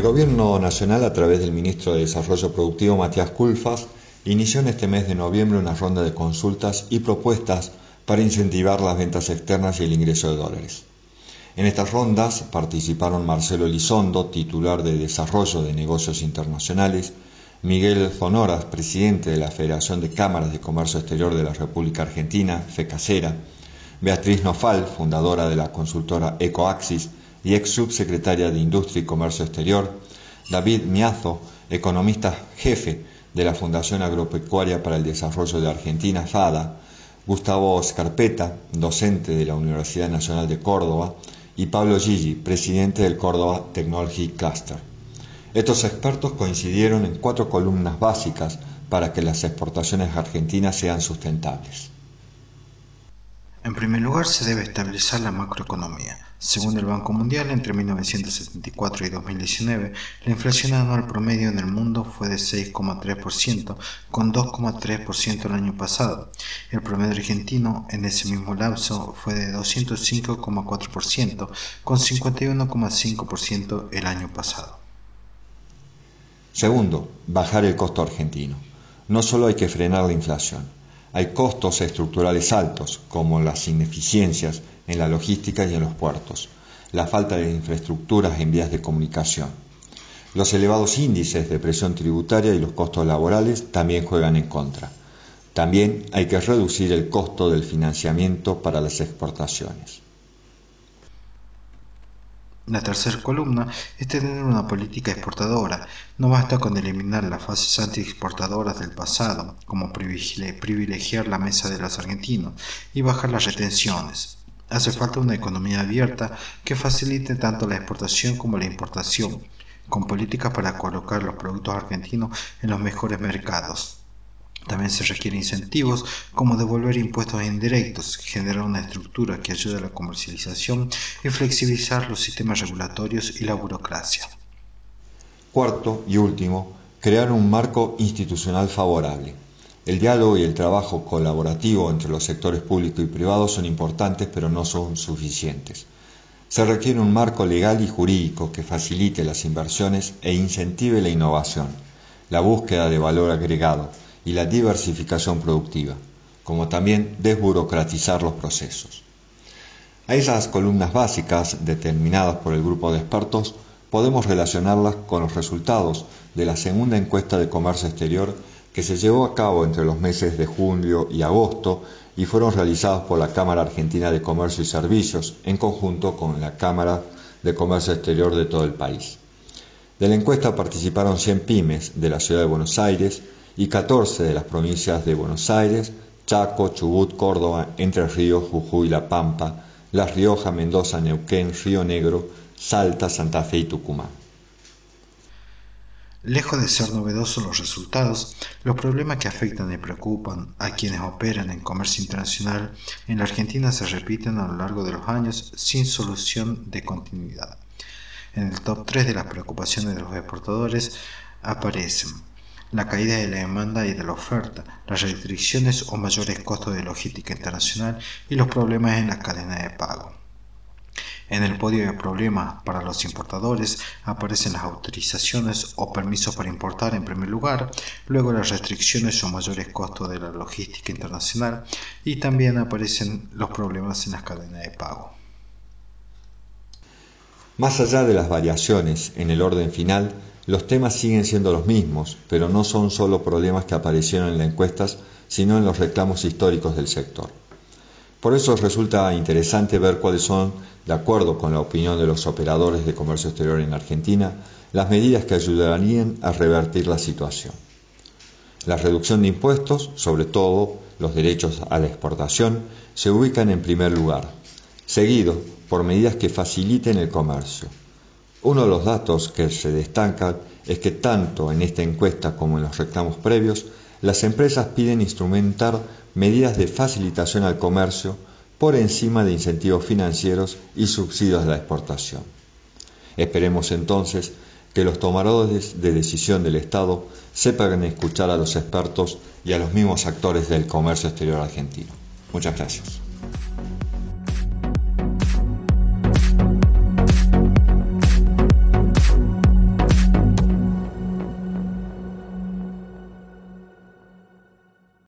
El Gobierno Nacional, a través del Ministro de Desarrollo Productivo, Matías Culfas, inició en este mes de noviembre una ronda de consultas y propuestas para incentivar las ventas externas y el ingreso de dólares. En estas rondas participaron Marcelo Elizondo, titular de Desarrollo de Negocios Internacionales, Miguel Zonoras, presidente de la Federación de Cámaras de Comercio Exterior de la República Argentina, FECASERA, Beatriz Nofal, fundadora de la consultora EcoAxis y ex subsecretaria de Industria y Comercio Exterior, David Miazo, economista jefe de la Fundación Agropecuaria para el Desarrollo de Argentina, FADA, Gustavo Scarpeta, docente de la Universidad Nacional de Córdoba, y Pablo Gigi, presidente del Córdoba Technology Cluster. Estos expertos coincidieron en cuatro columnas básicas para que las exportaciones argentinas sean sustentables. En primer lugar, se debe estabilizar la macroeconomía. Según el Banco Mundial, entre 1974 y 2019, la inflación anual promedio en el mundo fue de 6,3%, con 2,3% el año pasado. El promedio argentino en ese mismo lapso fue de 205,4%, con 51,5% el año pasado. Segundo, bajar el costo argentino. No solo hay que frenar la inflación, hay costos estructurales altos, como las ineficiencias en la logística y en los puertos, la falta de infraestructuras en vías de comunicación. Los elevados índices de presión tributaria y los costos laborales también juegan en contra. También hay que reducir el costo del financiamiento para las exportaciones. La tercera columna es tener una política exportadora. No basta con eliminar las fases anti-exportadoras del pasado, como privilegiar la mesa de los argentinos y bajar las retenciones. Hace falta una economía abierta que facilite tanto la exportación como la importación, con políticas para colocar los productos argentinos en los mejores mercados. También se requieren incentivos como devolver impuestos indirectos, generar una estructura que ayude a la comercialización y flexibilizar los sistemas regulatorios y la burocracia. Cuarto y último, crear un marco institucional favorable. El diálogo y el trabajo colaborativo entre los sectores público y privado son importantes pero no son suficientes. Se requiere un marco legal y jurídico que facilite las inversiones e incentive la innovación, la búsqueda de valor agregado, y la diversificación productiva, como también desburocratizar los procesos. A esas columnas básicas determinadas por el grupo de expertos podemos relacionarlas con los resultados de la segunda encuesta de comercio exterior que se llevó a cabo entre los meses de julio y agosto y fueron realizados por la Cámara Argentina de Comercio y Servicios en conjunto con la Cámara de Comercio Exterior de todo el país. De la encuesta participaron 100 pymes de la ciudad de Buenos Aires, y 14 de las provincias de Buenos Aires, Chaco, Chubut, Córdoba, Entre Ríos, Jujuy, La Pampa, La Rioja, Mendoza, Neuquén, Río Negro, Salta, Santa Fe y Tucumán. Lejos de ser novedosos los resultados, los problemas que afectan y preocupan a quienes operan en comercio internacional en la Argentina se repiten a lo largo de los años sin solución de continuidad. En el top 3 de las preocupaciones de los exportadores aparecen la caída de la demanda y de la oferta, las restricciones o mayores costos de logística internacional y los problemas en la cadena de pago. En el podio de problemas para los importadores aparecen las autorizaciones o permisos para importar en primer lugar, luego las restricciones o mayores costos de la logística internacional y también aparecen los problemas en las cadenas de pago. Más allá de las variaciones en el orden final, los temas siguen siendo los mismos, pero no son solo problemas que aparecieron en las encuestas, sino en los reclamos históricos del sector. Por eso resulta interesante ver cuáles son, de acuerdo con la opinión de los operadores de comercio exterior en Argentina, las medidas que ayudarían a revertir la situación. La reducción de impuestos, sobre todo los derechos a la exportación, se ubican en primer lugar, seguido por medidas que faciliten el comercio, uno de los datos que se destacan es que tanto en esta encuesta como en los reclamos previos, las empresas piden instrumentar medidas de facilitación al comercio por encima de incentivos financieros y subsidios de la exportación. Esperemos entonces que los tomadores de decisión del Estado sepan escuchar a los expertos y a los mismos actores del comercio exterior argentino. Muchas gracias.